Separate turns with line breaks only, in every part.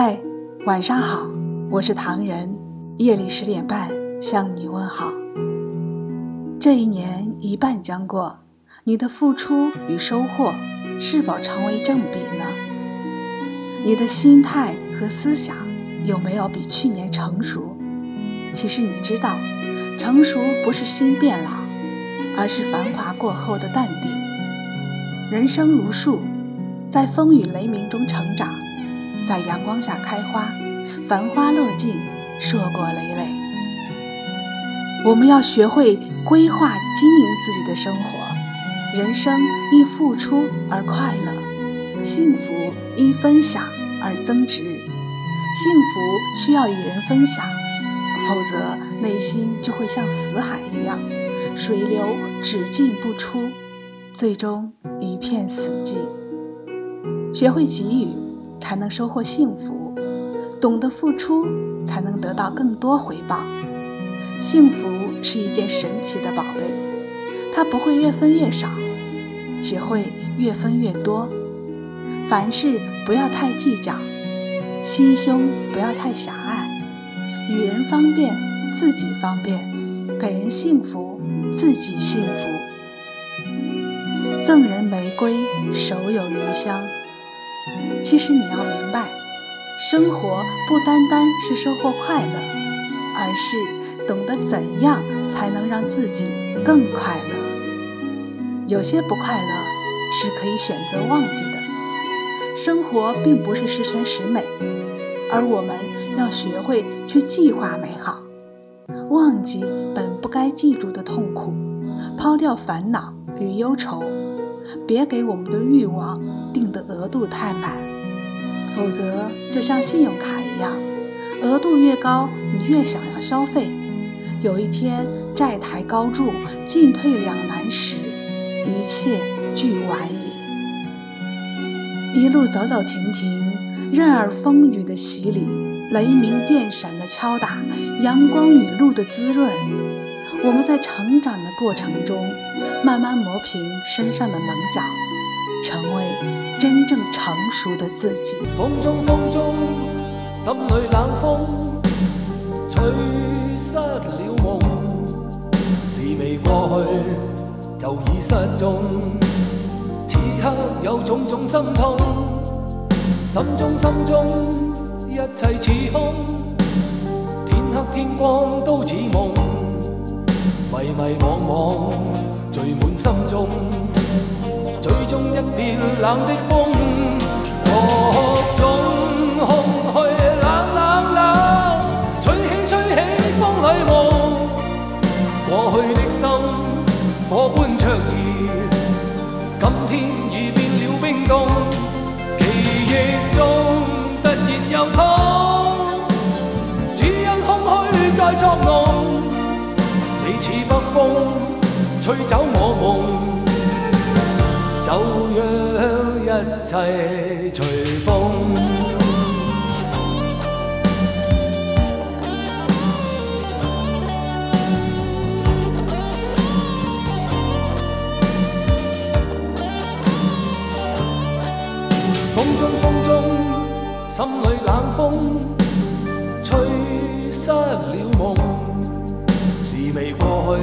嗨，晚上好，我是唐人。夜里十点半向你问好。这一年一半将过，你的付出与收获是否成为正比呢？你的心态和思想有没有比去年成熟？其实你知道，成熟不是心变老，而是繁华过后的淡定。人生如树，在风雨雷鸣中成长，在阳光下开花，繁花落尽，硕果累累。我们要学会规划经营自己的生活，人生因付出而快乐，幸福因分享而增值。幸福需要与人分享，否则内心就会像死海一样，水流只进不出，最终一片死寂。学会给予，才能收获幸福；懂得付出，才能得到更多回报。幸福是一件神奇的宝贝，它不会越分越少，只会越分越多。凡事不要太计较，心胸不要太狭隘。与人方便，自己方便；给人幸福，自己幸福。赠人玫瑰，手有余香。其实你要明白，生活不单单是收获快乐，而是。懂得怎样才能让自己更快乐？有些不快乐是可以选择忘记的。生活并不是十全十美，而我们要学会去计划美好，忘记本不该记住的痛苦，抛掉烦恼与忧愁，别给我们的欲望定的额度太满，否则就像信用卡一样，额度越高，你越想要消费。有一天债台高筑、进退两难时，一切俱晚矣。一路走走停停，任尔风雨的洗礼，雷鸣电闪的敲打，阳光雨露的滋润，我们在成长的过程中，慢慢磨平身上的棱角，成为真正成熟的自己。
风中，风中，心里冷风吹失了。未过去就已失踪，此刻有种种心痛，心中心中一切似空，天黑天光都似梦，迷迷惘惘垂满心中，嘴中一片冷的风，各种空虚冷冷冷，吹起吹起风里梦，过去的心火般灼热，今天已变了冰冻，记忆中突然又痛，只因空虚在作弄，你似北风。吹走我梦，就让一切随风。风中风中，心里冷风。吹失了梦，是未过去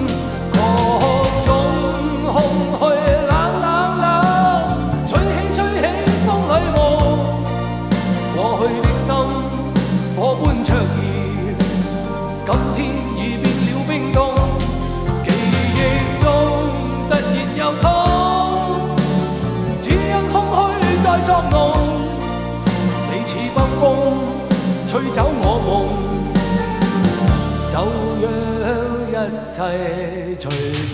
今天已变了冰冻，记忆中突然又痛，只因空虚在作弄。你似北风，吹走我梦，就让一切随风。